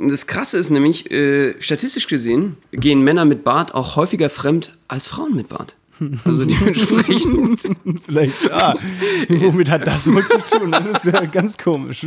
Das Krasse ist nämlich, äh, statistisch gesehen gehen Männer mit Bart auch häufiger fremd als Frauen mit Bart. Also dementsprechend. Vielleicht, ja. Womit hat das wohl zu tun? Das ist ja ganz komisch.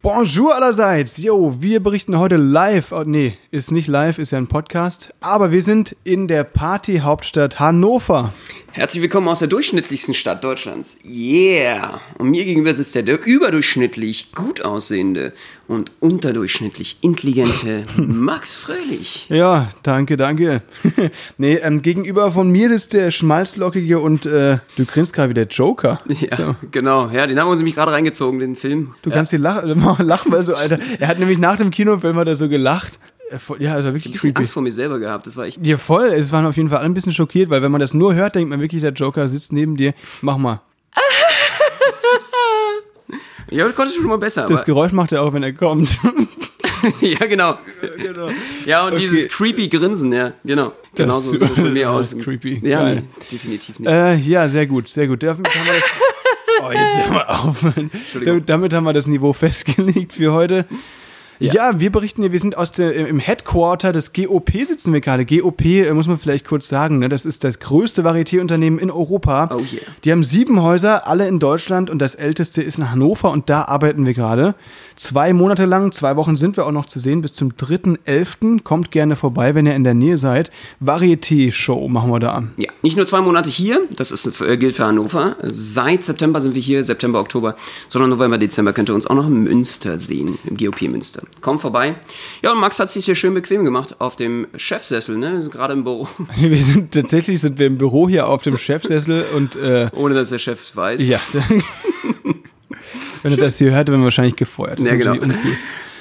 Bonjour allerseits. Jo, wir berichten heute live. Oh, nee, ist nicht live, ist ja ein Podcast. Aber wir sind in der Partyhauptstadt Hannover. Herzlich willkommen aus der durchschnittlichsten Stadt Deutschlands. Yeah! Und mir gegenüber sitzt der, überdurchschnittlich gut aussehende und unterdurchschnittlich intelligente Max Fröhlich. Ja, danke, danke. nee, ähm, gegenüber von mir sitzt der schmalzlockige und äh, du grinst gerade wie der Joker. Ja, so. genau. Ja, den haben wir uns nämlich gerade reingezogen, den Film. Du ja. kannst dir lachen, lachen, weil so, Alter. Er hat nämlich nach dem Kinofilm hat er so gelacht. Ja, also wirklich ich ein bisschen Angst vor mir selber gehabt, das war echt. Ja, voll. Es waren auf jeden Fall alle ein bisschen schockiert, weil wenn man das nur hört, denkt man wirklich, der Joker sitzt neben dir. Mach mal. ja, das konntest du schon mal besser. Das Geräusch macht er auch, wenn er kommt. ja, genau. Ja, genau. ja und okay. dieses creepy Grinsen, ja, genau. Genau so sieht es bei mir aus. Creepy. Ja, nee, definitiv nicht. Äh, ja, sehr gut, sehr gut. Damit haben wir das. Oh, jetzt hör mal auf. Damit, damit haben wir das Niveau festgelegt für heute. Ja. ja. wir berichten hier, wir sind aus der, im Headquarter des GOP sitzen wir gerade. GOP, äh, muss man vielleicht kurz sagen, ne? das ist das größte Varieté-Unternehmen in Europa. Oh yeah. Die haben sieben Häuser, alle in Deutschland und das älteste ist in Hannover und da arbeiten wir gerade. Zwei Monate lang, zwei Wochen sind wir auch noch zu sehen, bis zum 3.11. Kommt gerne vorbei, wenn ihr in der Nähe seid. Varieté-Show machen wir da. Ja, nicht nur zwei Monate hier, das ist, äh, gilt für Hannover. Seit September sind wir hier, September, Oktober, sondern November, Dezember könnt ihr uns auch noch in Münster sehen, im GOP Münster. Kommt vorbei. Ja, und Max hat sich hier schön bequem gemacht auf dem Chefsessel, ne? Gerade im Büro. Wir sind tatsächlich sind wir im Büro hier auf dem Chefsessel und äh, ohne dass der Chef es weiß. Ja. Wenn er das hier hört, werden wir wahrscheinlich gefeuert. Das ja, genau.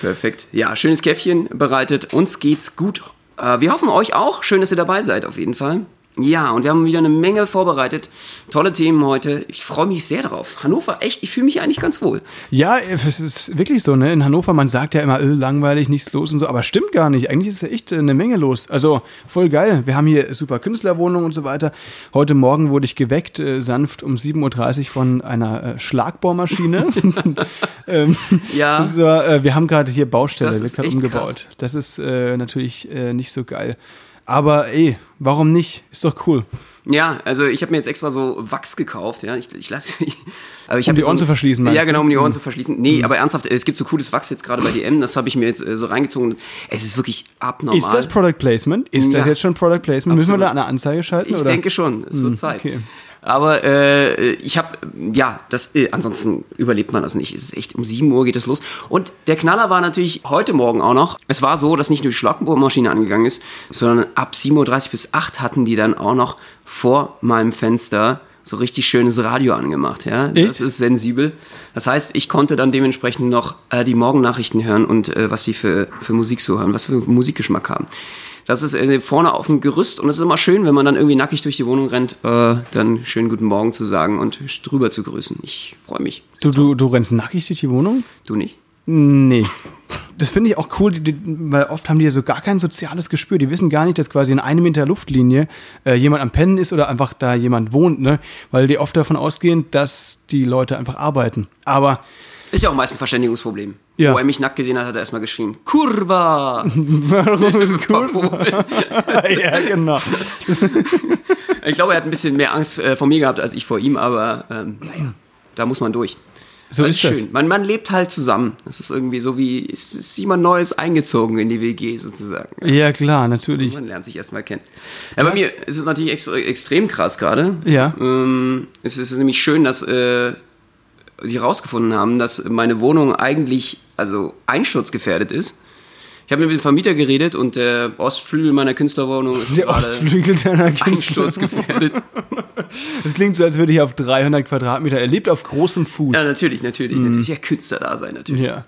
Perfekt. Ja, schönes Käffchen bereitet. Uns geht's gut. Äh, wir hoffen euch auch. Schön, dass ihr dabei seid, auf jeden Fall. Ja, und wir haben wieder eine Menge vorbereitet. Tolle Themen heute. Ich freue mich sehr drauf. Hannover, echt, ich fühle mich eigentlich ganz wohl. Ja, es ist wirklich so, ne? In Hannover, man sagt ja immer, äh, langweilig, nichts los und so, aber stimmt gar nicht. Eigentlich ist ja echt äh, eine Menge los. Also voll geil. Wir haben hier super Künstlerwohnungen und so weiter. Heute Morgen wurde ich geweckt, äh, sanft um 7.30 Uhr von einer äh, Schlagbohrmaschine. ähm, ja. So, äh, wir haben gerade hier Baustelle, das wird gerade umgebaut. Krass. Das ist natürlich nicht so geil. Aber ey, warum nicht? Ist doch cool. Ja, also ich habe mir jetzt extra so Wachs gekauft, ja. Ich, ich lasse. aber ich um die Ohren so, zu verschließen, meinst Ja, genau, um die Ohren mhm. zu verschließen. Nee, mhm. aber ernsthaft, es gibt so cooles Wachs jetzt gerade bei DM, das habe ich mir jetzt äh, so reingezogen. Es ist wirklich abnormal. Ist das Product Placement? Ist ja. das jetzt schon Product Placement? Absolut. Müssen wir da eine Anzeige schalten? Ich oder? denke schon, es wird mhm, Zeit. Okay. Aber äh, ich habe, ja, das, äh, ansonsten überlebt man das nicht. Es ist echt, um 7 Uhr geht es los. Und der Knaller war natürlich heute Morgen auch noch. Es war so, dass nicht nur die Schlagbohrmaschine angegangen ist, sondern ab 7.30 Uhr bis 8 hatten die dann auch noch vor meinem Fenster so richtig schönes Radio angemacht. Ja? Echt? Das ist sensibel. Das heißt, ich konnte dann dementsprechend noch äh, die Morgennachrichten hören und äh, was sie für, für Musik so hören, was für Musikgeschmack haben. Das ist äh, vorne auf dem Gerüst und es ist immer schön, wenn man dann irgendwie nackig durch die Wohnung rennt, äh, dann schönen guten Morgen zu sagen und drüber zu grüßen. Ich freue mich. Du, du, du rennst nackig durch die Wohnung? Du nicht? Nee. Das finde ich auch cool, die, die, weil oft haben die ja so gar kein soziales Gespür. Die wissen gar nicht, dass quasi in einem Meter Luftlinie äh, jemand am Pennen ist oder einfach da jemand wohnt, ne? Weil die oft davon ausgehen, dass die Leute einfach arbeiten. Aber ist ja auch meist ein Verständigungsproblem. Ja. Wo er mich nackt gesehen hat, hat er erstmal geschrien, Kurva! Warum Kurva? ja, genau. ich glaube, er hat ein bisschen mehr Angst äh, vor mir gehabt als ich vor ihm, aber ähm, naja, da muss man durch. So das ist, ist schön. Man, man lebt halt zusammen. Das ist irgendwie so wie, es ist jemand Neues eingezogen in die WG sozusagen. Ja, klar, natürlich. Man lernt sich erstmal kennen. Ja, bei mir ist es natürlich ex extrem krass gerade. Ja. Ähm, es ist nämlich schön, dass äh, sie herausgefunden haben, dass meine Wohnung eigentlich also einsturzgefährdet ist. Ich habe mit dem Vermieter geredet und der Ostflügel meiner Künstlerwohnung ist der Ostflügel deiner einsturzgefährdet. Das klingt so, als würde ich auf 300 Quadratmeter. Er lebt auf großem Fuß. Ja, natürlich, natürlich, mhm. natürlich. Ja, Künstler da sein, natürlich. Ja.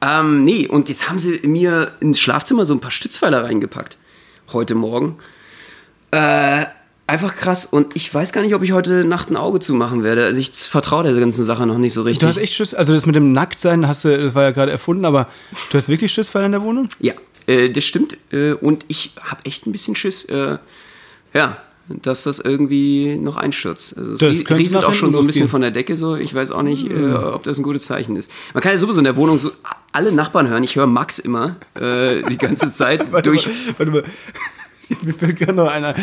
Ähm, nee, und jetzt haben sie mir ins Schlafzimmer so ein paar Stützpfeiler reingepackt. Heute Morgen. Äh, einfach krass. Und ich weiß gar nicht, ob ich heute Nacht ein Auge zumachen werde. Also ich vertraue der ganzen Sache noch nicht so richtig. Du hast echt Schiss, also das mit dem Nacktsein hast du, das war ja gerade erfunden, aber du hast wirklich Schiss vor in der Wohnung? Ja, äh, das stimmt. Äh, und ich habe echt ein bisschen Schiss. Äh, ja, dass das irgendwie noch einstürzt. Also es Das rieselt auch schon so ein bisschen von der Decke so. Ich weiß auch nicht, äh, ob das ein gutes Zeichen ist. Man kann ja sowieso in der Wohnung so alle Nachbarn hören. Ich höre Max immer äh, die ganze Zeit durch. Mal, warte mal. Mir fällt gerade noch einer.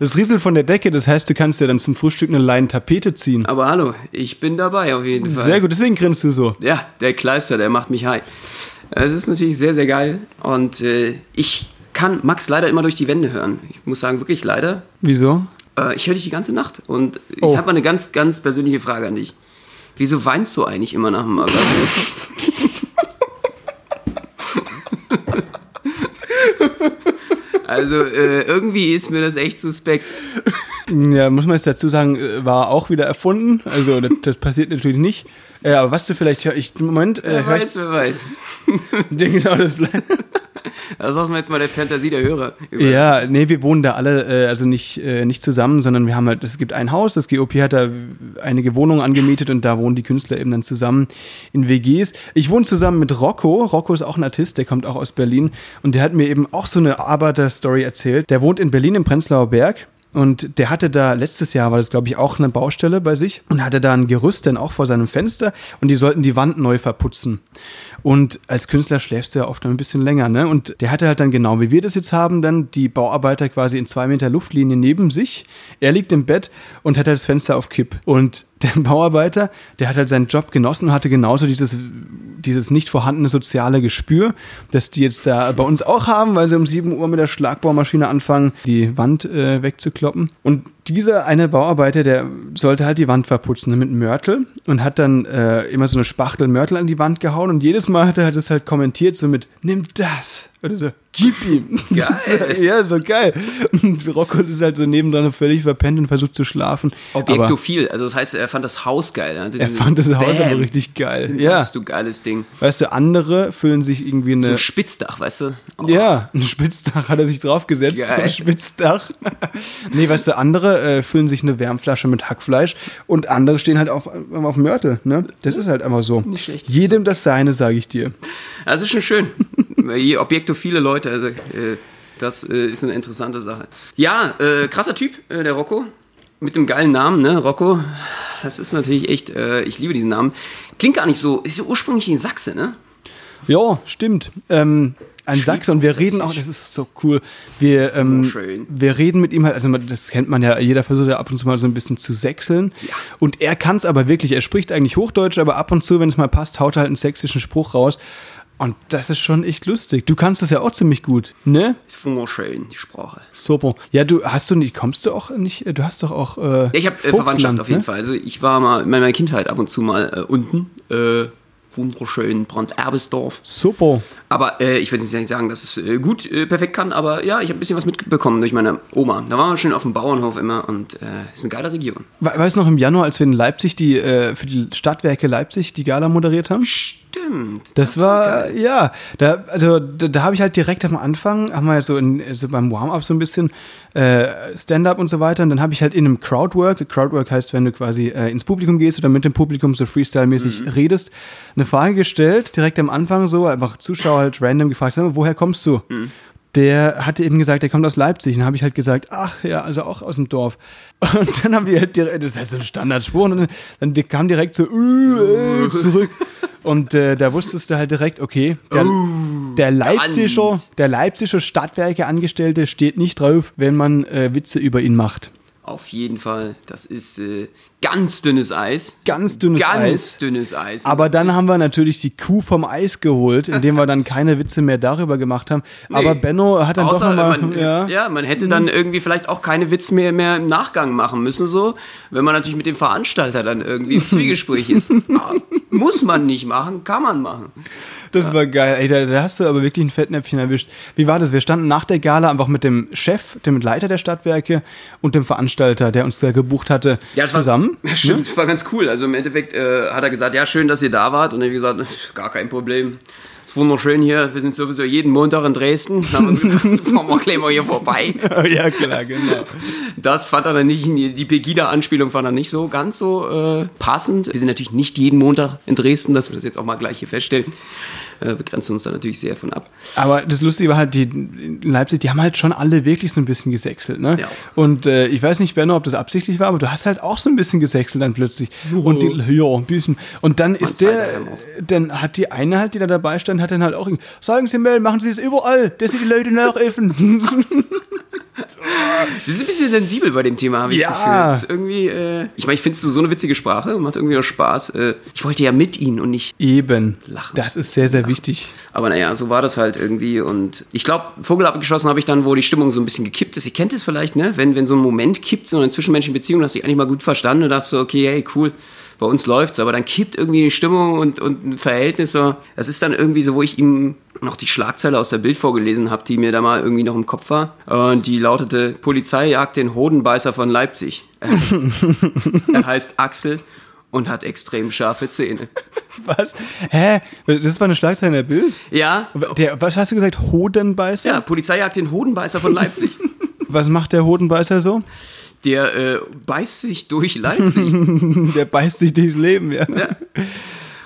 Das rieselt von der Decke, das heißt, du kannst ja dann zum Frühstück eine Leine Tapete ziehen. Aber hallo, ich bin dabei auf jeden Fall. Sehr gut, deswegen grinst du so. Ja, der Kleister, der macht mich high. Es ist natürlich sehr, sehr geil. Und äh, ich kann Max leider immer durch die Wände hören. Ich muss sagen, wirklich leider. Wieso? Äh, ich höre dich die ganze Nacht. Und ich Oh. habe mal eine ganz, ganz persönliche Frage an dich. Wieso weinst du eigentlich immer nach dem Orgasmus? also äh, irgendwie ist mir das echt suspekt. Ja, muss man jetzt dazu sagen, äh, war auch wieder erfunden. Also das, das passiert natürlich nicht. Äh, aber was du vielleicht hör- ich Moment, äh, Wer weiß, wer weiß. genau das bleibt. Das lassen wir jetzt mal der Fantasie der Hörer über. Ja, nee, wir wohnen da alle, äh, also nicht, äh, nicht zusammen, sondern wir haben halt, es gibt ein Haus, das GOP hat da einige Wohnungen angemietet und da wohnen die Künstler eben dann zusammen in WGs. Ich wohne zusammen mit Rocco. Rocco ist auch ein Artist, der kommt auch aus Berlin und der hat mir eben auch so eine Arbeiterstory erzählt. Der wohnt in Berlin im Prenzlauer Berg. Und der hatte da, letztes Jahr war das, glaube ich, auch eine Baustelle bei sich und hatte da ein Gerüst dann auch vor seinem Fenster und die sollten die Wand neu verputzen. Und als Künstler schläfst du ja oft ein bisschen länger, ne? Und der hatte halt dann genau wie wir das jetzt haben, dann die Bauarbeiter quasi in zwei Meter Luftlinie neben sich. Er liegt im Bett und hat halt das Fenster auf Kipp. Und der Bauarbeiter, der hat halt seinen Job genossen und hatte genauso dieses, dieses nicht vorhandene soziale Gespür, das die jetzt da bei uns auch haben, weil sie um 7 Uhr mit der Schlagbohrmaschine anfangen, die Wand äh, wegzukloppen. Und dieser eine Bauarbeiter, der sollte halt die Wand verputzen mit Mörtel und hat dann äh, immer so eine Spachtel Mörtel an die Wand gehauen und jedes Mal hat er das halt kommentiert so mit, nimm das. Oder so, gib ihm. Geil. Das ist- ja, so geil. Und Rocco ist halt so nebendran völlig verpennt und versucht zu schlafen. Objektophil. Also das heißt, er fand das Haus geil. Also er fand das Haus aber richtig geil. Ja. Hast du geiles Ding. Weißt du, andere fühlen sich irgendwie So eine. ein Spitzdach, weißt du? Oh, ja, ein Spitzdach hat er sich draufgesetzt. Geil. Ein Spitzdach. nee, weißt du, andere äh, füllen sich eine Wärmflasche mit Hackfleisch und andere stehen halt auf, auf Mörtel. Ne? Das ist halt einfach so. Nicht schlecht. Jedem das Seine, sage ich dir. Das ist schon schön. Je objektophile Leute, also, äh, das äh, ist eine interessante Sache. Ja, äh, krasser Typ, der Rocco. Mit dem geilen Namen, ne? Rocco. Das ist natürlich echt, ich liebe diesen Namen. Klingt gar nicht so, ist ja ursprünglich in Sachse, ne? Ja, stimmt. Ähm, ein Sachse und wir reden auch, das ist so cool. Wir, ähm, schön. wir reden mit ihm halt, also das kennt man ja, jeder versucht ja ab und zu mal so ein bisschen zu sechseln. Ja. Und er kann es aber wirklich, er spricht eigentlich Hochdeutsch, aber ab und zu, wenn es mal passt, haut er halt einen sächsischen Spruch raus. Und das ist schon echt lustig. Du kannst das ja auch ziemlich gut, ne? Ist wunderschön, die Sprache. Super. Ja, du hast du nicht, kommst du auch nicht, du hast doch auch. Äh, Ja, ich habe äh, Verwandtschaft auf jeden ne? Fall. Also ich war mal in meiner Kindheit ab und zu mal äh, unten. Äh, wunderschön Brand-Erbesdorf. Super. Aber äh, ich will jetzt nicht sagen, dass es äh, gut äh, perfekt kann, aber ja, ich habe ein bisschen was mitbekommen durch meine Oma. Da waren wir schön auf dem Bauernhof immer und äh, ist eine geile Region. We weißt du noch im Januar, als wir in Leipzig die, äh, für die Stadtwerke Leipzig die Gala moderiert haben? Stimmt. Das, war, geil. ja, da, also da, da habe ich halt direkt am Anfang, haben wir so, in, so beim Warm-up so ein bisschen äh, Stand-up und so weiter und dann habe ich halt in einem Crowdwork, Crowdwork heißt, wenn du quasi ins Publikum gehst oder mit dem Publikum so Freestyle-mäßig Mhm. redest, eine Frage gestellt, direkt am Anfang so, einfach Zuschauer halt random gefragt, mal, woher kommst du? Mhm. Der hatte eben gesagt, der kommt aus Leipzig. Und dann habe ich halt gesagt, ach ja, also auch aus dem Dorf. Und dann haben die halt direkt, das ist halt so ein Standardspruch, und dann, dann kam direkt so äh, zurück. Und äh, da wusstest du halt direkt, okay, der, der Leipziger, ganz. der Leipziger Stadtwerke-Angestellte steht nicht drauf, wenn man äh, Witze über ihn macht. Auf jeden Fall. Das ist äh, ganz dünnes Eis. Ganz dünnes ganz Eis. dünnes Eis. Aber dann haben wir natürlich die Kuh vom Eis geholt, indem wir dann keine Witze mehr darüber gemacht haben. Aber Benno hat dann Außer, doch nochmal. man, Ja. ja. ja, man hätte dann irgendwie vielleicht auch keine Witze mehr, mehr im Nachgang machen müssen, so, wenn man natürlich mit dem Veranstalter dann irgendwie im Zwiegespräch ist. Aber Muss man nicht machen, kann man machen. Das war geil. Ey, da, da hast du aber wirklich ein Fettnäpfchen erwischt. Wie war das? Wir standen nach der Gala einfach mit dem Chef, dem Leiter der Stadtwerke und dem Veranstalter, der uns da gebucht hatte, war- zusammen. Ja, stimmt, das war ganz cool. Also im Endeffekt äh, hat er gesagt, ja, schön, dass ihr da wart. Und dann habe ich gesagt, gar kein Problem. ist wunderschön hier. Wir sind sowieso jeden Montag in Dresden. Dann haben wir uns gedacht, fahren wir gleich mal hier vorbei. ja, klar, genau. Das fand er dann nicht, die Pegida-Anspielung fand er nicht so ganz so äh, passend. Wir sind natürlich nicht jeden Montag in Dresden, dass wir das jetzt auch mal gleich hier feststellen äh, begrenzt uns da natürlich sehr von ab. Aber das Lustige war halt, die in Leipzig, die haben halt schon alle wirklich so ein bisschen gesächselt. Ne? Ja. Und äh, ich weiß nicht, Benno, ob das absichtlich war, aber du hast halt auch so ein bisschen gesächselt dann plötzlich. Oh. Und die, ja, ein bisschen. Und dann Man ist der, dann hat die eine halt, die da dabei stand, hat dann halt auch, sagen Sie mal, machen Sie es überall, dass Sie die Leute nachäffen. Sie ist ein bisschen sensibel bei dem Thema, habe ich ja. das Gefühl. Das ist irgendwie, äh, ich meine, ich finde es so eine witzige Sprache und macht irgendwie auch Spaß. Äh, ich wollte ja mit ihnen und nicht eben lachen. Das ist sehr, sehr lachen. wichtig. Aber naja, so war das halt irgendwie und ich glaube, Vogel abgeschossen habe ich dann, wo die Stimmung so ein bisschen gekippt ist. Ihr kennt es vielleicht, ne? Wenn, wenn so ein Moment kippt, so eine zwischenmenschliche Beziehung, hast du dich eigentlich mal gut verstanden und dachtest so, okay, hey, cool bei uns läuft's, aber dann kippt irgendwie die Stimmung und, und ein Verhältnis. Das ist dann irgendwie so, wo ich ihm noch die Schlagzeile aus der Bild vorgelesen habe, die mir da mal irgendwie noch im Kopf war. Und die lautete: Polizei jagt den Hodenbeißer von Leipzig. Er heißt, er heißt Axel und hat extrem scharfe Zähne. Was? Hä? Das war eine Schlagzeile in der Bild? Ja. Der, was hast du gesagt? Hodenbeißer? Ja, Polizei jagt den Hodenbeißer von Leipzig. was macht der Hodenbeißer so? Der äh, beißt sich durch Leipzig. der beißt sich durchs Leben, ja. ja.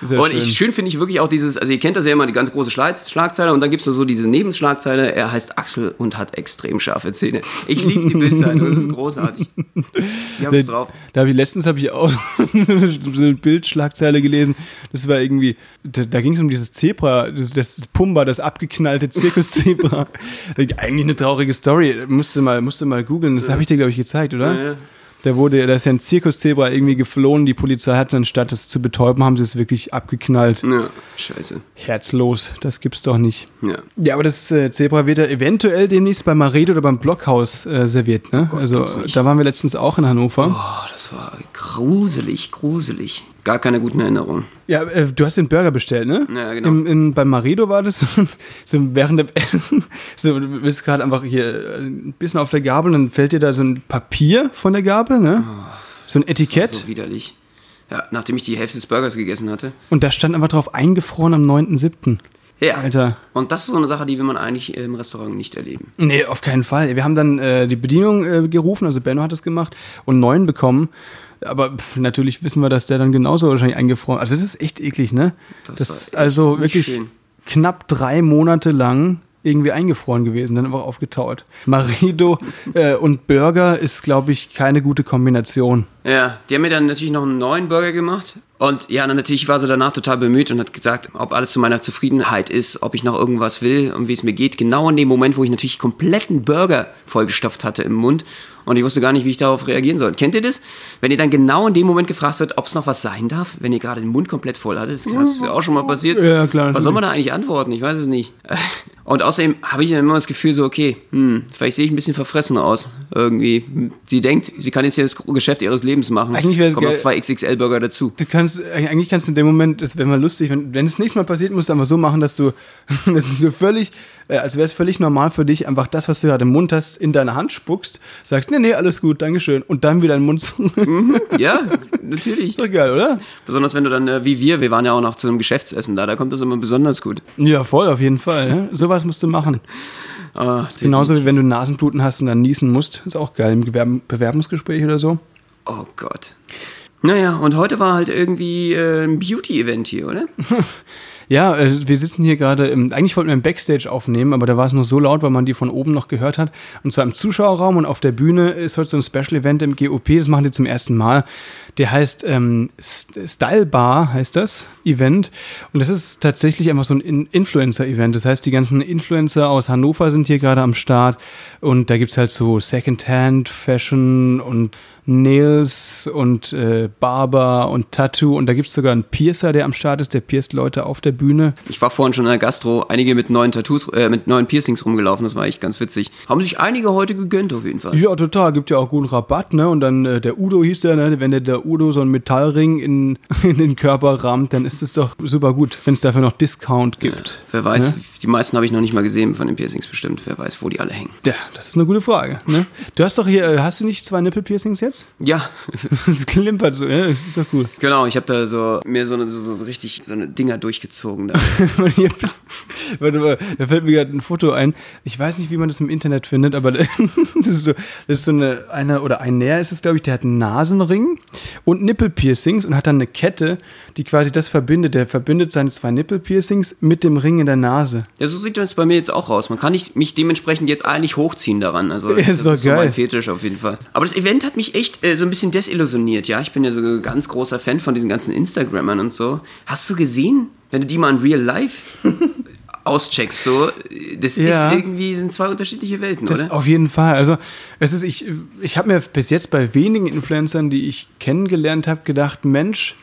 Sehr und schön. ich schön finde ich wirklich auch dieses, also ihr kennt das ja immer, die ganz große Schlagzeile und dann gibt es so diese Nebenschlagzeile, er heißt Axel und hat extrem scharfe Zähne. Ich liebe die Bildzeitung, das ist großartig. Die haben es drauf. Da habe ich letztens habe ich auch so eine Bildschlagzeile gelesen, das war irgendwie, da, da ging es um dieses Zebra, das, das Pumba, das abgeknallte Zirkuszebra. Eigentlich eine traurige Story, musste mal, musste mal googeln, das habe ich dir glaube ich gezeigt, oder? Ja, ja. Der wurde, da ist ja ein Zirkuszebra irgendwie geflohen. Die Polizei hat dann, statt es zu betäuben, haben sie es wirklich abgeknallt. Ja, scheiße. Herzlos, das gibt's doch nicht. Ja. Ja, aber das äh, Zebra wird ja eventuell demnächst beim Maredo oder beim Blockhaus äh, serviert, ne? Oh Gott, also, da waren wir letztens auch in Hannover. Oh, das war gruselig, gruselig gar keine guten Erinnerungen. Ja, äh, du hast den Burger bestellt, ne? Ja, genau. Im, in, beim Marido war das so während dem Essen. So, du bist gerade einfach hier äh, ein bisschen auf der Gabel und dann fällt dir da so ein Papier von der Gabel, ne? Oh, so ein Etikett. so widerlich. Ja, nachdem ich die Hälfte des Burgers gegessen hatte. Und da stand einfach drauf eingefroren am 9.7. Ja. Alter. Und das ist so eine Sache, die will man eigentlich im Restaurant nicht erleben. Nee, auf keinen Fall. Wir haben dann äh, die Bedienung äh, gerufen, also Benno hat das gemacht, und neun bekommen. Aber pff, natürlich wissen wir, dass der dann genauso wahrscheinlich eingefroren Also das ist echt eklig, ne? Das, das ist also wirklich schön. knapp drei Monate lang irgendwie eingefroren gewesen, dann einfach aufgetaut. Marido äh, und Burger ist, glaube ich, keine gute Kombination. Ja, die haben mir dann natürlich noch einen neuen Burger gemacht. Und ja, dann natürlich war sie danach total bemüht und hat gesagt, ob alles zu meiner Zufriedenheit ist, ob ich noch irgendwas will und wie es mir geht. Genau in dem Moment, wo ich natürlich kompletten Burger vollgestopft hatte im Mund und ich wusste gar nicht, wie ich darauf reagieren soll. Kennt ihr das? Wenn ihr dann genau in dem Moment gefragt wird, ob es noch was sein darf, wenn ihr gerade den Mund komplett voll hattet, das ist ja auch schon mal passiert. Ja, klar. Was soll man da eigentlich antworten? Ich weiß es nicht. Und außerdem habe ich dann immer das Gefühl so, okay, hm, vielleicht sehe ich ein bisschen verfressen aus. Irgendwie. Sie denkt, sie kann jetzt hier das Geschäft ihres Lebens machen. Eigentlich wäre es Kommen noch zwei XXL-Burger dazu. Du kannst, eigentlich kannst du in dem Moment, das wäre mal lustig, wenn, wenn das nächste Mal passiert, musst du einfach so machen, dass du, das ist so völlig, äh, als wäre es völlig normal für dich, einfach das, was du gerade im Mund hast, in deine Hand spuckst, sagst, nee, nee, alles gut, Dankeschön, und dann wieder in den Mund. Mhm, ja, natürlich. Ist doch geil, oder? Besonders wenn du dann, äh, wie wir, wir waren ja auch noch zu einem Geschäftsessen da, da kommt das immer besonders gut. Ja, voll, auf jeden Fall. Ne? Sowas musst du machen. Oh, Genauso wie wenn du Nasenbluten hast und dann niesen musst. Ist auch geil im Bewerbungsgespräch oder so. Oh Gott. Naja, und heute war halt irgendwie äh, ein Beauty-Event hier, oder? Ja, äh, wir sitzen hier gerade, im, eigentlich wollten wir im Backstage aufnehmen, aber da war es noch so laut, weil man die von oben noch gehört hat. Und zwar im Zuschauerraum und auf der Bühne ist heute so ein Special Event im GOP, das machen die zum ersten Mal. Der heißt ähm, Style Bar, heißt das Event. Und das ist tatsächlich einfach so ein Influencer-Event. Das heißt, die ganzen Influencer aus Hannover sind hier gerade am Start. Und da gibt es halt so Secondhand-Fashion und Nails und äh, Barber und Tattoo und da gibt es sogar einen Piercer, der am Start ist, der pierst Leute auf der Bühne. Ich war vorhin schon in der Gastro, einige mit neuen Tattoos, äh, mit neuen Piercings rumgelaufen, das war echt ganz witzig. Haben sich einige heute gegönnt auf jeden Fall. Ja, total, gibt ja auch guten Rabatt, ne? Und dann äh, der Udo hieß der, ne? Wenn der, der Udo so einen Metallring in, in den Körper rammt, dann ist es doch super gut, wenn es dafür noch Discount gibt. Ja, wer weiß, ne? die meisten habe ich noch nicht mal gesehen von den Piercings bestimmt. Wer weiß, wo die alle hängen. Ja, das ist eine gute Frage. Ne? Du hast doch hier, äh, hast du nicht zwei Nippelpiercings jetzt? Ja. Es klimpert so, ja, das ist doch cool. Genau, ich habe da so mir so, so, so, richtig so eine Dinger durchgezogen. Da. Warte mal, da fällt mir gerade ein Foto ein. Ich weiß nicht, wie man das im Internet findet, aber das ist so, das ist so eine, eine oder ein Näher ist es, glaube ich, der hat einen Nasenring und Nippelpiercings und hat dann eine Kette, die quasi das verbindet. Der verbindet seine zwei Nippelpiercings mit dem Ring in der Nase. Ja, so sieht das bei mir jetzt auch aus. Man kann nicht, mich dementsprechend jetzt eigentlich hochziehen daran. Also ja, ist das ist geil. so mein Fetisch auf jeden Fall. Aber das Event hat mich echt äh, so ein bisschen desillusioniert, ja. Ich bin ja so ein ganz großer Fan von diesen ganzen Instagrammern und so. Hast du gesehen, wenn du die mal in Real Life auscheckst, so, das ja. ist irgendwie, sind zwei unterschiedliche Welten, das oder? Auf jeden Fall. Also, es ist, ich, ich habe mir bis jetzt bei wenigen Influencern, die ich kennengelernt habe, gedacht, Mensch,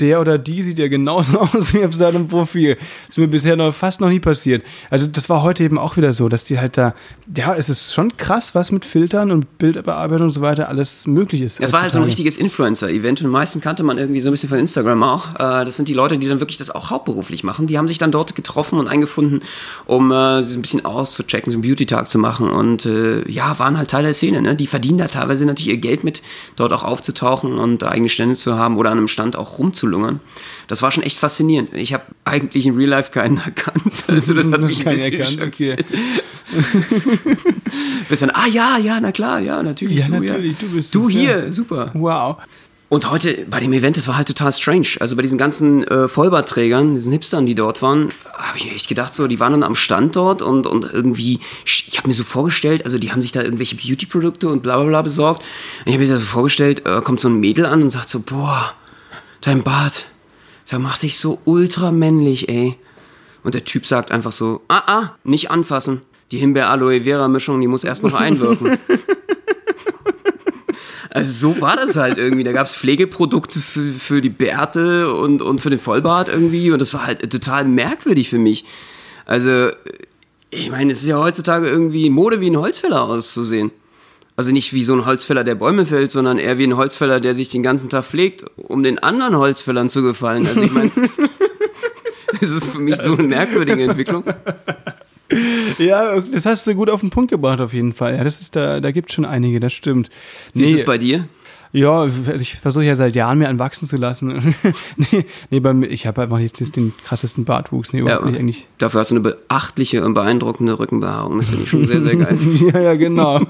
der oder die sieht ja genauso aus wie auf seinem Profil. Das ist mir bisher noch fast noch nie passiert. Also das war heute eben auch wieder so, dass die halt da, ja, es ist schon krass, was mit Filtern und Bildbearbeitung und so weiter alles möglich ist. Es war halt so ein richtiges Influencer-Event und die meisten kannte man irgendwie so ein bisschen von Instagram auch. Äh, das sind die Leute, die dann wirklich das auch hauptberuflich machen. Die haben sich dann dort getroffen und eingefunden, um äh, sich ein bisschen auszuchecken, so einen Beauty-Tag zu machen und äh, ja, waren halt Teil der Szene. Ne? Die verdienen da teilweise natürlich ihr Geld mit, dort auch aufzutauchen und eigene Stände zu haben oder an einem Stand auch rumzulaufen rumzulungern. Das war schon echt faszinierend. Ich habe eigentlich in Real Life keinen erkannt. Also das hat mich ein bisschen erkannt. Okay. Bis dann, ah ja, ja, na klar, ja, natürlich. Ja, du, natürlich, ja. du bist Du es, hier, ja. super. Wow. Und heute bei dem Event, das war halt total strange. Also bei diesen ganzen äh, Vollbartträgern, diesen Hipstern, die dort waren, habe ich mir echt gedacht, so, die waren dann am Stand dort und, und irgendwie, ich habe mir so vorgestellt, also die haben sich da irgendwelche Beauty-Produkte und bla bla bla besorgt. Und ich habe mir da so vorgestellt, äh, kommt so ein Mädel an und sagt so, boah, dein Bart, der macht dich so ultra männlich, ey. Und der Typ sagt einfach so, ah, ah, nicht anfassen. Die Himbeer-Aloe-Vera-Mischung, die muss erst noch einwirken. also so war das halt irgendwie. Da gab es Pflegeprodukte für, für die Bärte und, und für den Vollbart irgendwie. Und das war halt total merkwürdig für mich. Also, ich meine, es ist ja heutzutage irgendwie Mode wie ein Holzfäller auszusehen. Also nicht wie so ein Holzfäller, der Bäume fällt, sondern eher wie ein Holzfäller, der sich den ganzen Tag pflegt, um den anderen Holzfällern zu gefallen. Also ich meine, das ist für mich so eine merkwürdige Entwicklung. Ja, das hast du gut auf den Punkt gebracht, auf jeden Fall. Ja, das ist da, da gibt es schon einige, das stimmt. Wie nee, ist es bei dir? Ja, also ich versuche ja seit Jahren mir anwachsen zu lassen. nee, nee, bei mir, ich habe einfach jetzt den krassesten Bartwuchs. Nee, ja, nicht eigentlich. Dafür hast du eine beachtliche und beeindruckende Rückenbehaarung. Das finde ich schon sehr, sehr geil. ja, ja, genau.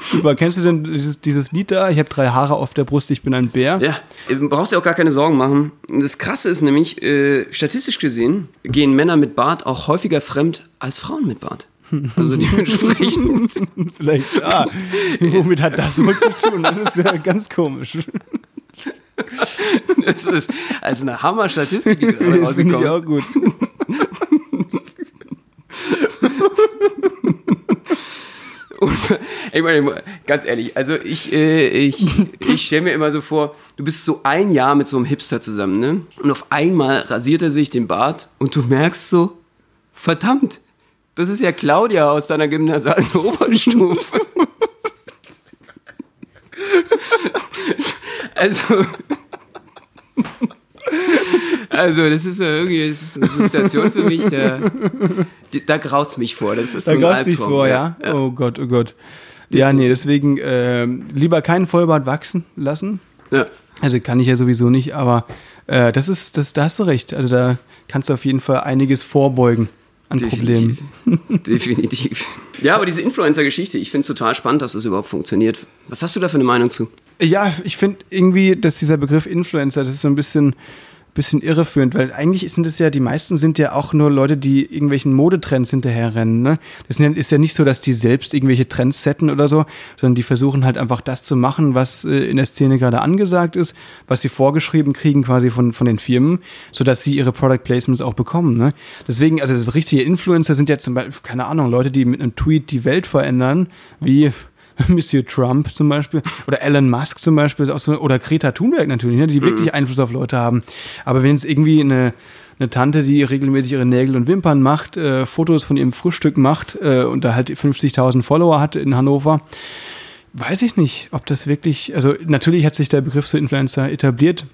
Super. Kennst du denn dieses, dieses Lied da? Ich habe drei Haare auf der Brust, ich bin ein Bär. Ja, du brauchst dir auch gar keine Sorgen machen. Das Krasse ist nämlich, äh, statistisch gesehen gehen Männer mit Bart auch häufiger fremd als Frauen mit Bart. Also dementsprechend. Vielleicht, ja. Womit hat das wohl zu tun? Das ist ja ganz komisch. Das ist also eine Hammer-Statistik, die gerade rausgekommen ist. Auch gut. Und, ich meine, ganz ehrlich, also ich, äh, ich, ich stelle mir immer so vor, du bist so ein Jahr mit so einem Hipster zusammen, ne? Und auf einmal rasiert er sich den Bart und du merkst so, verdammt, das ist ja Claudia aus deiner gymnasialen Oberstufe. also, also, das ist ja irgendwie das ist eine Situation für mich, da, da graut es mich vor. Das ist da so graut es dich vor, ja? ja? Oh Gott, oh Gott. Ja, nee, deswegen äh, lieber keinen Vollbart wachsen lassen. Ja. Also kann ich ja sowieso nicht, aber äh, das ist, das, da hast du recht. Also da kannst du auf jeden Fall einiges vorbeugen an Definitiv. Problemen. Definitiv. Ja, aber diese Influencer-Geschichte, ich finde es total spannend, dass das überhaupt funktioniert. Was hast du da für eine Meinung zu? Ja, ich finde irgendwie, dass dieser Begriff Influencer, das ist so ein bisschen bisschen irreführend, weil eigentlich sind es ja, die meisten sind ja auch nur Leute, die irgendwelchen Modetrends hinterherrennen. Ne? Das ist ja nicht so, dass die selbst irgendwelche Trends setten oder so, sondern die versuchen halt einfach das zu machen, was äh, in der Szene gerade angesagt ist, was sie vorgeschrieben kriegen quasi von, von den Firmen, sodass sie ihre Product Placements auch bekommen. Ne? Deswegen, also richtige Influencer sind ja zum Beispiel, keine Ahnung, Leute, die mit einem Tweet die Welt verändern, wie Monsieur Trump zum Beispiel oder Elon Musk zum Beispiel oder Greta Thunberg natürlich, ne, die wirklich mhm. Einfluss auf Leute haben. Aber wenn es irgendwie eine, eine Tante, die regelmäßig ihre Nägel und Wimpern macht, äh, Fotos von ihrem Frühstück macht äh, und da halt 50.000 Follower hat in Hannover, weiß ich nicht, ob das wirklich, also natürlich hat sich der Begriff so Influencer etabliert,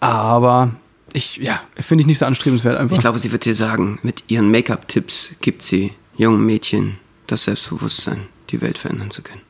aber ich, ja, finde ich nicht so anstrebenswert einfach. Ich glaube, sie wird dir sagen, mit ihren Make-up-Tipps gibt sie jungen Mädchen das Selbstbewusstsein die Welt verändern zu können.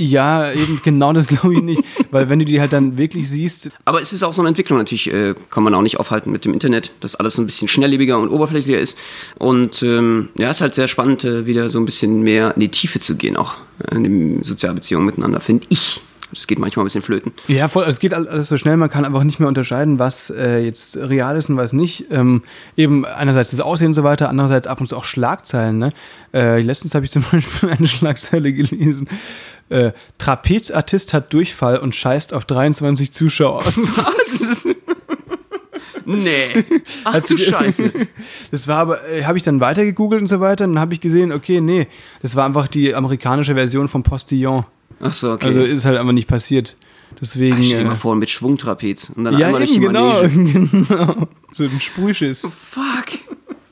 Ja, eben genau das glaube ich nicht. Weil wenn du die halt dann wirklich siehst. Aber es ist auch so eine Entwicklung. Natürlich äh, kann man auch nicht aufhalten mit dem Internet, dass alles ein bisschen schnelllebiger und oberflächlicher ist. Und ähm, ja, es ist halt sehr spannend, äh, wieder so ein bisschen mehr in die Tiefe zu gehen, auch in den Sozialbeziehungen miteinander, finde ich. Das geht manchmal ein bisschen flöten. Ja, voll. Es geht alles so schnell, man kann einfach nicht mehr unterscheiden, was äh, jetzt real ist und was nicht. Ähm, eben einerseits das Aussehen und so weiter, andererseits ab und zu auch Schlagzeilen. Ne? Äh, letztens habe ich zum Beispiel eine Schlagzeile gelesen. Äh, Trapezartist hat Durchfall und scheißt auf 23 Zuschauer. Was? nee. Ach du Scheiße. Das war aber, äh, habe ich dann weiter gegoogelt und so weiter und dann habe ich gesehen, okay, nee, das war einfach die amerikanische Version vom Postillon. Ach so, okay. Also ist halt einfach nicht passiert. Deswegen. Ach, stell dir äh, mal vor, mit Schwungtrapez und dann ja, einmal durch eben, die genau, genau. So ein Sprühschiss. Fuck.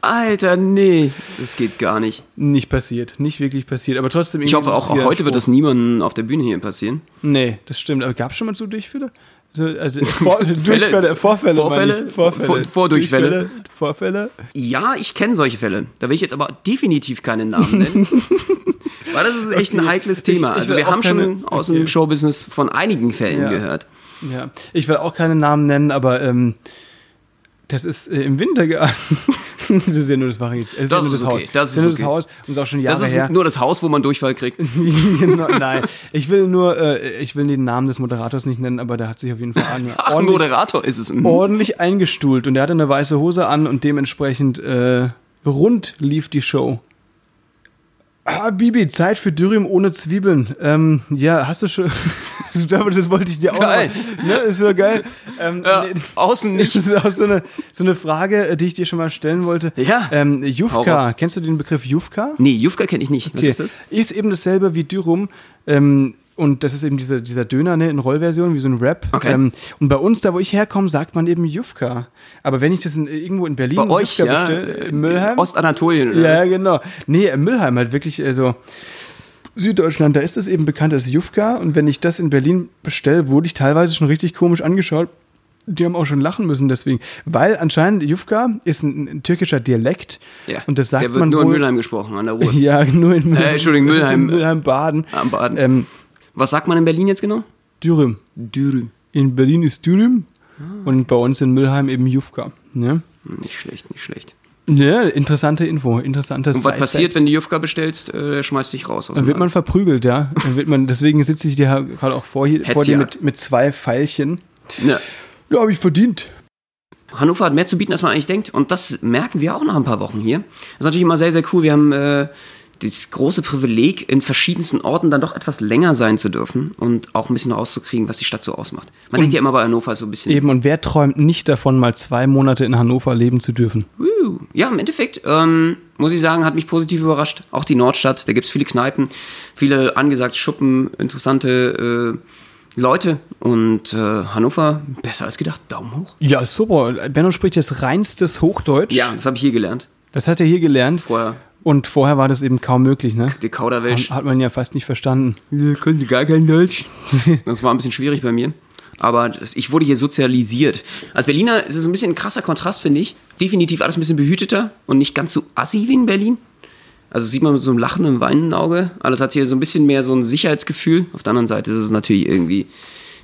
Alter, nee. Das geht gar nicht. Nicht passiert, nicht wirklich passiert. Aber trotzdem. Ich hoffe, auch, auch heute wird das niemandem auf der Bühne hier passieren. Nee, das stimmt. Aber gab es schon mal so Durchfälle? So, also Vor Durchfälle, Vorfälle, Vorfälle? meine ich. Vorfälle. Vor- Vordurchfälle? Durchfälle, Vorfälle. Ja, ich kenne solche Fälle. Da will ich jetzt aber definitiv keinen Namen nennen. Weil das ist echt ein Okay. heikles Ich- Thema. ich also will wir haben schon keine- aus okay. dem Showbusiness von einigen Fällen Ja. gehört. Ja, ich will auch keine Namen nennen, aber ähm, das ist äh, im Winter gegangen. das ist ja nur das Variet. Ist Das ja das okay, Haus. das ist nur okay. das Haus und ist auch schon Jahre Das ist her. nur das Haus, wo man Durchfall kriegt. genau, nein, ich will nur, äh, ich will den Namen des Moderators nicht nennen, aber der hat sich auf jeden Fall an, Ach, ordentlich, Moderator ist es. Mhm. ordentlich eingestuhlt und der hatte eine weiße Hose an und dementsprechend äh, rund lief die Show. Ah, Bibi, Zeit für Dürüm ohne Zwiebeln. Ähm, ja, hast du schon. das wollte ich dir auch Geil. Mal, ne, ist ja geil. Ähm, Ja, nee, außen das nichts. ist auch so eine, so eine Frage, äh, die ich dir schon mal stellen wollte. Ja. Ähm, Jufka, kennst du den Begriff Jufka? Nee, Jufka kenne ich nicht. Was Okay. ist das? Ist eben dasselbe wie Dürum. Ähm, und das ist eben dieser, dieser Döner ne, in Rollversion, wie so ein Rap. Okay. Ähm, und bei uns, da wo ich herkomme, sagt man eben Jufka. Aber wenn ich das in, irgendwo in Berlin Bei euch, Jufka ja? bestelle, Müllheim. Ostanatolien oder ja, genau. Nee, Müllheim halt wirklich äh, so. Süddeutschland, da ist das eben bekannt als Jufka. Und wenn ich das in Berlin bestelle, wurde ich teilweise schon richtig komisch angeschaut. Die haben auch schon lachen müssen deswegen. Weil anscheinend Jufka ist ein, ein türkischer Dialekt. Ja. Und das sagt Der wird man nur in wohl, Mülheim gesprochen, an der Ruhr. Ja, nur in Müllheim. Äh, Entschuldigung, Mülheim. Mülheim-Baden. Am Baden. Ähm, Was sagt man in Berlin jetzt genau? Dürüm. Dürüm. In Berlin ist Dürüm Ah. und bei uns in Mülheim eben Jufka. Ne? Nicht schlecht, nicht schlecht. Ja, interessante Info, interessantes Und was Side-Fact. passiert, wenn du Jufka bestellst? Äh, schmeißt dich raus. Aus Dann wird man verprügelt, ja. Dann wird man, deswegen sitze ich dir gerade auch vor, hier, vor dir mit, mit zwei Pfeilchen. Laden. Ja, habe ich verdient. Ja. Hannover hat mehr zu bieten, als man eigentlich denkt. Und das merken wir auch nach ein paar Wochen hier. Das ist natürlich immer sehr, sehr cool. Wir haben äh, das große Privileg, in verschiedensten Orten dann doch etwas länger sein zu dürfen und auch ein bisschen rauszukriegen, was die Stadt so ausmacht. Man denkt ja immer bei Hannover so ein bisschen. Eben, und wer träumt nicht davon, mal zwei Monate in Hannover leben zu dürfen? Uh, ja, im Endeffekt, ähm, muss ich sagen, hat mich positiv überrascht. Auch die Nordstadt, da gibt es viele Kneipen, viele angesagte Schuppen, interessante äh, Leute. Und äh, Hannover, besser als gedacht, Daumen hoch. Ja, super. Benno spricht jetzt reinstes Hochdeutsch. Ja, das habe ich hier gelernt. Das hat er hier gelernt. Vorher Und vorher war das eben kaum möglich, ne? die Kauderwelsch. Hat man ja fast nicht verstanden. Ja, können gar kein Deutsch? Das war ein bisschen schwierig bei mir. Aber das, ich wurde hier sozialisiert. Als Berliner ist es ein bisschen ein krasser Kontrast, finde ich. Definitiv alles ein bisschen behüteter und nicht ganz so assi wie in Berlin. Also sieht man mit so einem lachenden, weinenden Auge. Alles hat hier so ein bisschen mehr so ein Sicherheitsgefühl. Auf der anderen Seite ist es natürlich irgendwie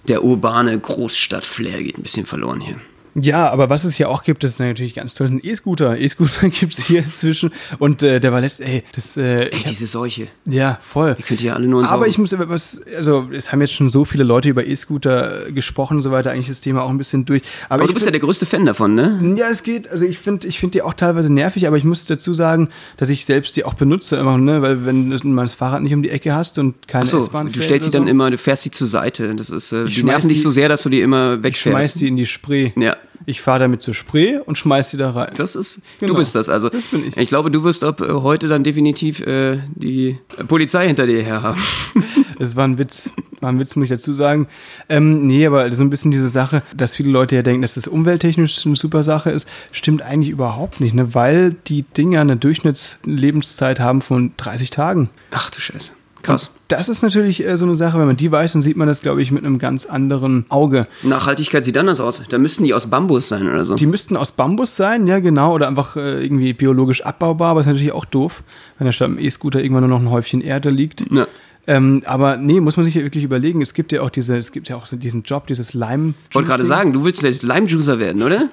der urbane Großstadt-Flair geht ein bisschen verloren hier. Ja, aber was es hier auch gibt, das ist natürlich ganz toll, ein E-Scooter. E-Scooter gibt es hier inzwischen. Und äh, der war letzt, ey, das, äh, Ey, diese Seuche. ja, voll. Die könnt ihr alle nur in Aber ich muss aber was, also es haben jetzt schon so viele Leute über E-Scooter äh, gesprochen und so weiter, eigentlich ist das Thema auch ein bisschen durch. Aber, Aber du bist ja find- der größte Fan davon, ne? ja, es geht. Also ich finde ich find die auch teilweise nervig, aber ich muss dazu sagen, dass ich selbst die auch benutze immer, ne? Weil wenn du mal das Fahrrad nicht um die Ecke hast und keine Achso, S-Bahn du stellst sie dann so, immer, du fährst sie zur Seite. Das ist, äh, die nerven dich so sehr, dass du die immer ich schmeiß wegfährst. die in die Spree. Ja. Ich fahre damit zur Spree und schmeiß die da rein. Das ist, Genau. du bist das. Also, Das bin ich. glaube, du wirst ab äh, heute dann definitiv äh, die Polizei hinter dir her haben. Das war ein Witz. War ein Witz, muss ich dazu sagen. Ähm, nee, aber so ein bisschen diese Sache, dass viele Leute ja denken, dass das umwelttechnisch eine super Sache ist, stimmt eigentlich überhaupt nicht, ne? weil die Dinger eine Durchschnittslebenszeit haben von 30 Tagen. Ach du Scheiße. Krass. Und das ist natürlich äh, so eine Sache, wenn man die weiß, dann sieht man das, glaube ich, mit einem ganz anderen Auge. Nachhaltigkeit sieht anders aus. Da müssten die aus Bambus sein oder so. Die müssten aus Bambus sein, ja genau, oder einfach äh, irgendwie biologisch abbaubar, aber ist natürlich auch doof, wenn da statt dem E-Scooter irgendwann nur noch ein Häufchen Erde liegt. Ja. Ähm, aber nee, muss man sich ja wirklich überlegen. Es gibt ja auch diese, es gibt ja auch so diesen Job, dieses Lime. Ich wollte gerade sagen, du willst jetzt Lime-Juicer werden, oder?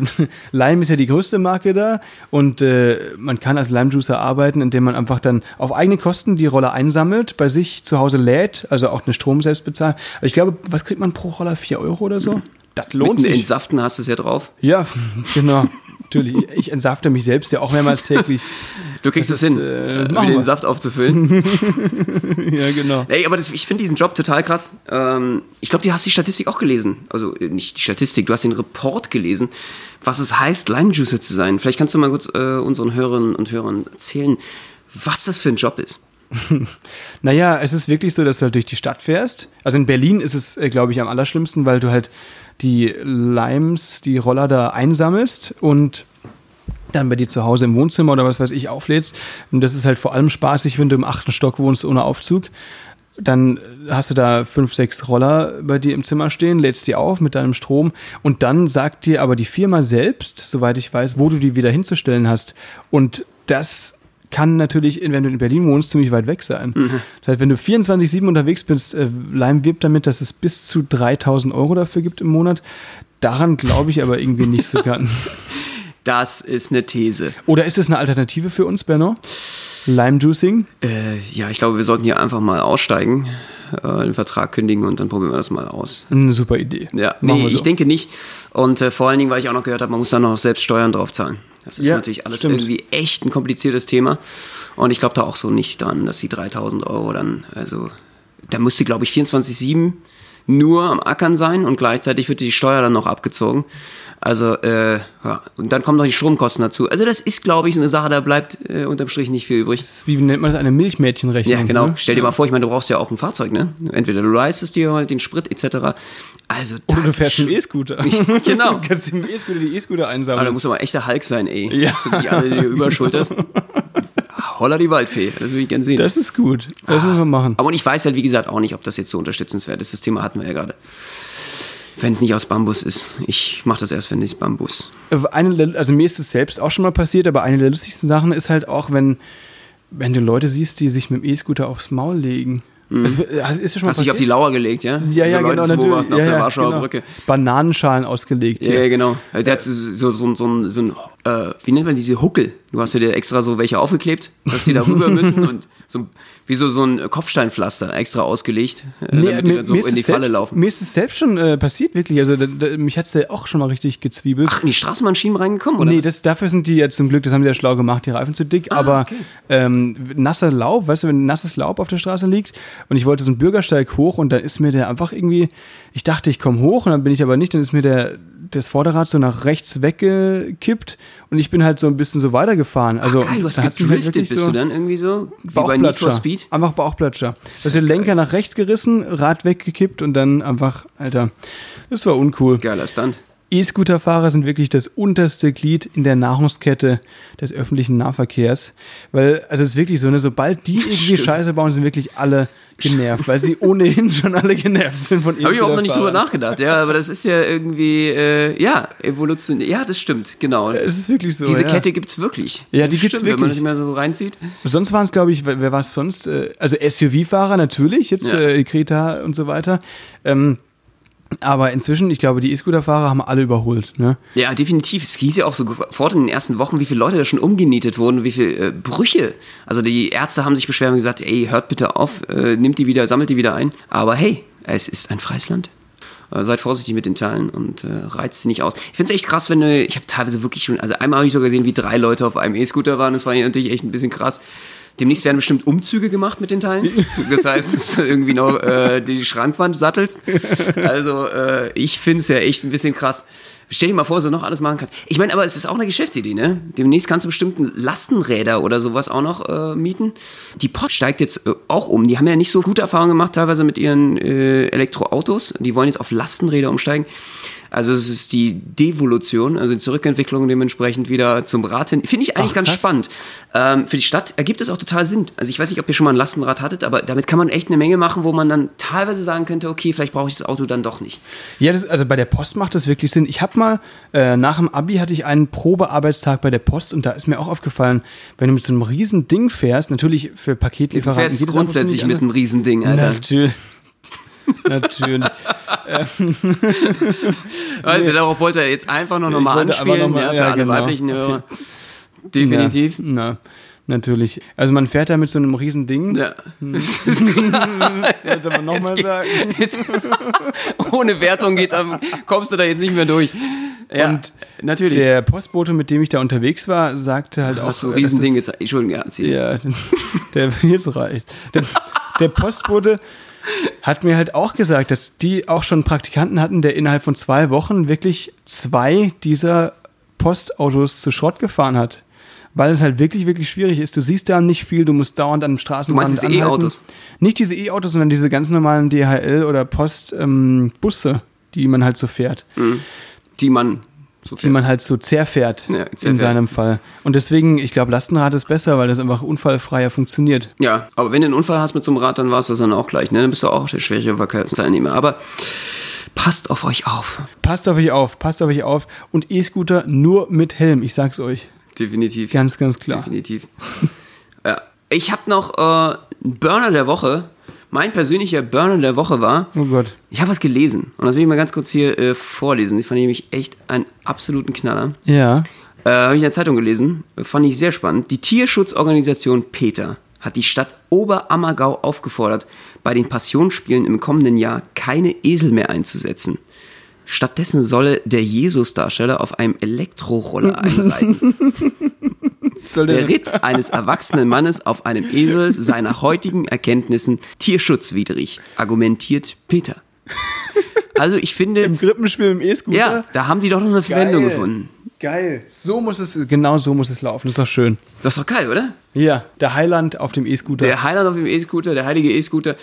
Lime ist ja die größte Marke da und äh, man kann als Lime-Juicer arbeiten, indem man einfach dann auf eigene Kosten die Roller einsammelt, bei sich zu Hause lädt, also auch den Strom selbst bezahlt. Aber ich glaube, was kriegt man pro Roller? Vier Euro oder so? Das lohnt Mit sich. Entsaften hast du es ja drauf. Ja, genau. Natürlich, ich entsafte mich selbst ja auch mehrmals täglich. Du kriegst es hin, äh, wieder den Saft aufzufüllen. ja, genau. Ey, aber das, ich finde diesen Job total krass. Ähm, ich glaube, du hast die Statistik auch gelesen. Also äh, nicht die Statistik, du hast den Report gelesen, was es heißt, Lime Juicer zu sein. Vielleicht kannst du mal kurz äh, unseren Hörerinnen und Hörern erzählen, was das für ein Job ist. naja, es ist wirklich so, dass du halt durch die Stadt fährst. Also in Berlin ist es, äh, glaube ich, am allerschlimmsten, weil du halt die Limes, die Roller da einsammelst und dann bei dir zu Hause im Wohnzimmer oder was weiß ich auflädst. Und das ist halt vor allem spaßig, wenn du im achten Stock wohnst ohne Aufzug. Dann hast du da fünf, sechs Roller bei dir im Zimmer stehen, lädst die auf mit deinem Strom und dann sagt dir aber die Firma selbst, soweit ich weiß, wo du die wieder hinzustellen hast. Und das kann natürlich, wenn du in Berlin wohnst, ziemlich weit weg sein. Mhm. Das heißt, wenn du 24-7 unterwegs bist, äh, Lime wirbt damit, dass es bis zu 3000 Euro dafür gibt im Monat. Daran glaube ich aber irgendwie nicht so ganz. Das ist eine These. Oder ist es eine Alternative für uns, Benno? Lime Juicing? Äh, ja, ich glaube, wir sollten hier einfach mal aussteigen, äh, den Vertrag kündigen und dann probieren wir das mal aus. Eine super Idee. Ja, nee, so. ich denke nicht. Und äh, vor allen Dingen, weil ich auch noch gehört habe, man muss dann noch selbst Steuern drauf zahlen. Das ist ja, natürlich alles stimmt. irgendwie echt ein kompliziertes Thema. Und ich glaube da auch so nicht dran, dass die 3000 Euro dann, also, da müsste, glaube ich, 24,7 nur am Ackern sein und gleichzeitig wird die Steuer dann noch abgezogen. Also, äh, ja. Und dann kommen noch die Stromkosten dazu. Also, das ist, glaube ich, eine Sache, da bleibt äh, unterm Strich nicht viel übrig. Wie nennt man das? Eine Milchmädchenrechnung? Ja, genau. Ne? Stell dir mal vor, ich meine, du brauchst ja auch ein Fahrzeug, ne? Entweder du leistest dir halt den Sprit etc. Also, Oder du fährst einen E-Scooter. genau. du kannst im E-Scooter die E-Scooter einsammeln. Aber da musst du mal echter Hulk sein, ey. Ja. Dass du die alle dir überschulterst. Holla die Waldfee, das würde ich gerne sehen. Das ist gut, das ah. müssen wir machen. Aber ich weiß halt, wie gesagt, auch nicht, ob das jetzt so unterstützenswert ist. Das Thema hatten wir ja gerade wenn es nicht aus Bambus ist. Ich mache das erst, wenn es Bambus. Eine, also mir ist es selbst auch schon mal passiert, aber eine der lustigsten Sachen ist halt auch, wenn, wenn du Leute siehst, die sich mit dem E-Scooter aufs Maul legen. Mhm. Also, ist ja schon Hast dich auf die Lauer gelegt, ja? Ja, ja, genau, natürlich. Auf ja, der Warschauer genau. Brücke. Bananenschalen ausgelegt. Ja, ja, genau. Also der hat so, so, so, so ein, äh, wie nennt man diese Huckel? Du hast ja dir extra so welche aufgeklebt, dass die da rüber müssen und so wie so, so ein Kopfsteinpflaster extra ausgelegt, äh, nee, damit die dann so in die Falle selbst, laufen. Mir ist es selbst schon äh, passiert, wirklich. Also da, da, mich hat es ja auch schon mal richtig gezwiebelt. Ach, in die Straßenbahnschienen reingekommen, oder? Nee, das, dafür sind die ja zum Glück, das haben die ja schlau gemacht, die Reifen zu dick. Ah, aber okay. ähm, nasser Laub, weißt du, wenn nasses Laub auf der Straße liegt und ich wollte so einen Bürgersteig hoch und dann ist mir der einfach irgendwie, ich dachte, ich komme hoch und dann bin ich aber nicht, dann ist mir der das Vorderrad so nach rechts weggekippt und ich bin halt so ein bisschen so weitergefahren. Also, Ach geil, du hast halt gedriftet, halt bist so du dann irgendwie so? Wie bei Need for Speed? Einfach Bauchplatscher. Das ist der Lenker nach rechts gerissen, Rad weggekippt und dann einfach, Alter, das war uncool. Geiler Stand. E-Scooter-Fahrer sind wirklich das unterste Glied in der Nahrungskette des öffentlichen Nahverkehrs. Weil, also es ist wirklich so, ne, sobald die irgendwie Scheiße bauen, sind wirklich alle genervt, weil sie ohnehin schon alle genervt sind von E-Scooter. Habe ich auch noch nicht drüber nachgedacht, ja, aber das ist ja irgendwie, äh, ja, Evolution, ja, das stimmt, genau. Es ist wirklich so. Diese ja. Kette gibt es wirklich. Ja, die gibt es wirklich. Wenn man das immer so reinzieht. Sonst waren es, glaube ich, wer war es sonst? Äh, also SUV-Fahrer natürlich, jetzt ja. äh, Kreta und so weiter. Ähm, aber inzwischen, ich glaube, die E-Scooter-Fahrer haben alle überholt. Ne? Ja, definitiv. Es hieß ja auch sofort in den ersten Wochen, wie viele Leute da schon umgenietet wurden, wie viele äh, Brüche. Also die Ärzte haben sich beschwert und gesagt, ey, hört bitte auf, äh, nimmt die wieder, sammelt die wieder ein. Aber hey, es ist ein freies Land. Äh, seid vorsichtig mit den Teilen und äh, reizt sie nicht aus. Ich finde es echt krass, wenn du, ich habe teilweise wirklich schon, also einmal habe ich sogar gesehen, wie drei Leute auf einem E-Scooter waren. Das war natürlich echt ein bisschen krass. Demnächst werden bestimmt Umzüge gemacht mit den Teilen. Das heißt, es ist irgendwie noch äh, die Schrankwand sattelst. Also äh, ich finde es ja echt ein bisschen krass. Stell dir mal vor, so noch alles machen kannst. Ich meine, aber es ist auch eine Geschäftsidee, ne? Demnächst kannst du bestimmt Lastenräder oder sowas auch noch äh, mieten. Die Post steigt jetzt äh, auch um. Die haben ja nicht so gute Erfahrungen gemacht, teilweise mit ihren äh, Elektroautos. Die wollen jetzt auf Lastenräder umsteigen. Also es ist die Devolution, also die Zurückentwicklung dementsprechend wieder zum Rad hin. Finde ich eigentlich Ach, ganz krass. spannend. Ähm, für die Stadt ergibt es auch total Sinn. Also ich weiß nicht, ob ihr schon mal ein Lastenrad hattet, aber damit kann man echt eine Menge machen, wo man dann teilweise sagen könnte, okay, vielleicht brauche ich das Auto dann doch nicht. Ja, das, also bei der Post macht das wirklich Sinn. Ich habe mal, äh, nach dem Abi hatte ich einen Probearbeitstag bei der Post und da ist mir auch aufgefallen, wenn du mit so einem riesen Ding fährst, natürlich für Du Paketlieferanten fährst und zu grundsätzlich mit einem Riesending, Alter. Natürlich. Natürlich. Also darauf wollte er jetzt einfach noch nochmal anspielen, noch mal- ja, für ja, alle genau. weiblichen Hörer. Definitiv. Ja, na, natürlich. Also man fährt da mit so einem riesen Ding. Ja. Jetzt aber nochmal sagen. jetzt, ohne Wertung geht, kommst du da jetzt nicht mehr durch. Ja, Und natürlich. Der Postbote, mit dem ich da unterwegs war, sagte halt auch. Hast du ein äh, das Riesending ist- gezeigt? Entschuldigung, ja, erzähl. Ja, der jetzt reicht. Der, der Postbote hat mir halt auch gesagt, dass die auch schon Praktikanten hatten, der innerhalb von zwei Wochen wirklich zwei dieser Postautos zu Schrott gefahren hat. Weil es halt wirklich, wirklich schwierig ist. Du siehst da nicht viel, du musst dauernd an dem Straßenrand Du meinst diese. E-Autos? Nicht diese E-Autos, sondern diese ganz normalen DHL- oder Postbusse, die man halt so fährt. Die man so Die man halt so zerfährt Ja, in zerfährt. seinem Fall. Und deswegen, ich glaube, Lastenrad ist besser, weil das einfach unfallfreier funktioniert. Ja, aber wenn du einen Unfall hast mit so einem Rad, dann war es das dann auch gleich. Ne? Dann bist du auch der schwächere Verkehrsteilnehmer. Aber passt auf euch auf. Passt auf euch auf, passt auf euch auf. Und E-Scooter nur mit Helm, ich sag's euch. Definitiv. Ganz, ganz klar. Definitiv. ja. Ich habe noch äh, einen Burner der Woche. Mein persönlicher Burner der Woche war, Oh Gott. ich habe was gelesen. Und das will ich mal ganz kurz hier äh, vorlesen. Die fand ich nämlich echt einen absoluten Knaller. Ja. Äh, habe ich in der Zeitung gelesen. Fand ich sehr spannend. Die Tierschutzorganisation Peter hat die Stadt Oberammergau aufgefordert, bei den Passionsspielen im kommenden Jahr keine Esel mehr einzusetzen. Stattdessen solle der Jesus-Darsteller auf einem Elektroroller einreiten. Soll Der Ritt eines erwachsenen Mannes auf einem Esel sei nach heutigen Erkenntnissen tierschutzwidrig, argumentiert Peter. Also ich finde, Im Grippenspiel im E-Scooter? ja, da haben die doch noch eine Verwendung Geil. gefunden. Geil. So muss es, genau so muss es laufen. Das ist doch schön. Das ist doch geil, oder? Ja, der Highland auf dem E-Scooter. Der Highland auf dem E-Scooter, der heilige E-Scooter.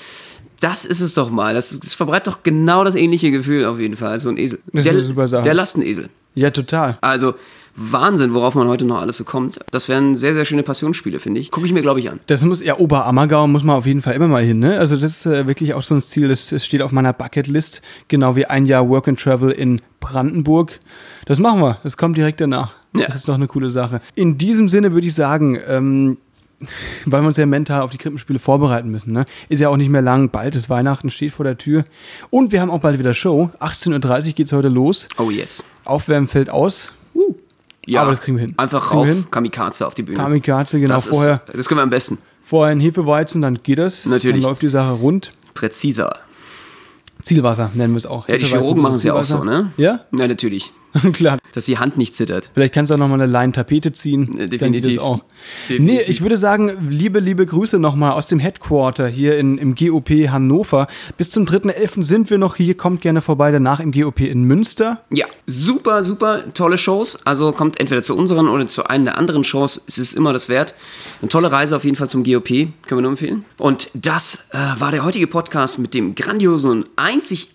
Das ist es doch mal. Das, das verbreitet doch genau das ähnliche Gefühl auf jeden Fall. So ein Esel. Das ist der, eine super Sache. Der Lastenesel. Ja, total. Also Wahnsinn, worauf man heute noch alles so kommt. Das wären sehr, sehr schöne Passionsspiele, finde ich. Gucke ich mir, glaube ich, an. Das muss, ja, Oberammergau muss man auf jeden Fall immer mal hin, ne? Also das ist äh, wirklich auch so ein Ziel, das, das steht auf meiner Bucketlist, genau wie ein Jahr Work and Travel in Brandenburg. Das machen wir, das kommt direkt danach. Ja. Das ist doch eine coole Sache. In diesem Sinne würde ich sagen, ähm, weil wir uns ja mental auf die Krippenspiele vorbereiten müssen, ne? Ist ja auch nicht mehr lang, bald ist Weihnachten, steht vor der Tür. Und wir haben auch bald wieder Show. 18.30 Uhr geht's heute los. Oh yes. Aufwärmen fällt aus. Ja, Aber das kriegen wir hin. Einfach rauf, hin. Kamikaze auf die Bühne. Kamikaze, genau, das, vorher, ist, das können wir am besten. vorher ein Hefeweizen, dann geht das. Natürlich. Dann läuft die Sache rund. Präziser. Zielwasser nennen wir es auch. Ja, die Chirurgen machen es ja auch so, ne? Ja? Ja, natürlich. Klar. Dass die Hand nicht zittert. Vielleicht kannst du auch nochmal eine Line Tapete ziehen. Dann geht definitiv. es auch. Definitiv. Nee, ich würde sagen, liebe, liebe Grüße nochmal aus dem Headquarter hier in, im GOP Hannover. Bis zum 3.11. sind wir noch hier. Kommt gerne vorbei. Danach im GOP in Münster. Ja, super, super tolle Shows. Also kommt entweder zu unseren oder zu einer der anderen Shows. Es ist immer das wert. Eine tolle Reise auf jeden Fall zum GOP. Können wir nur empfehlen. Und das äh, war der heutige Podcast mit dem grandiosen und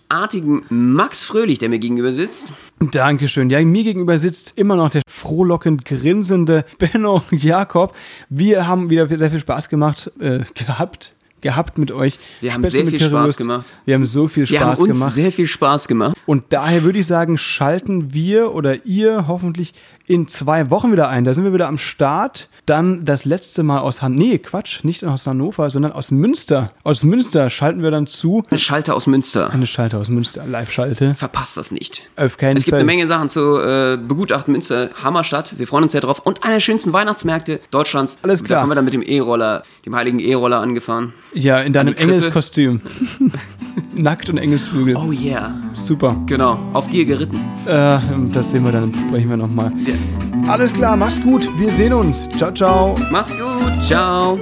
einzigartigen Max Fröhlich, der mir gegenüber sitzt. Dankeschön. Ja, mir gegenüber sitzt immer noch der frohlockend grinsende Benno Jakob. Wir haben wieder sehr viel Spaß gemacht, äh, gehabt. Gehabt mit euch. Wir haben Spätzle sehr mit viel Spaß gemacht. Wir haben so viel Wir haben Spaß uns gemacht. sehr viel Spaß gemacht. Und daher würde ich sagen, schalten wir oder ihr hoffentlich in zwei Wochen wieder ein. Da sind wir wieder am Start. Dann das letzte Mal aus Han nee, Quatsch, nicht aus Hannover, sondern aus Münster. Aus Münster schalten wir dann zu. Eine Schalter aus Münster. Eine Schalte aus Münster, Live-Schalte. Verpasst das nicht. Auf keinen Es gibt Fall. eine Menge Sachen zu äh, begutachten. Münster, Hammerstadt. Wir freuen uns sehr drauf. Und einer der schönsten Weihnachtsmärkte Deutschlands. Alles klar. Da haben wir dann mit dem E-Roller, dem heiligen E-Roller angefahren. Ja, in deinem. Engelskostüm. Nackt und Engelsflügel. Oh yeah. Super. Genau, auf dir geritten. Äh, das sehen wir dann, sprechen wir nochmal. Ja. Alles klar, mach's gut. Wir sehen uns. Ciao, ciao. Mach's gut. Ciao.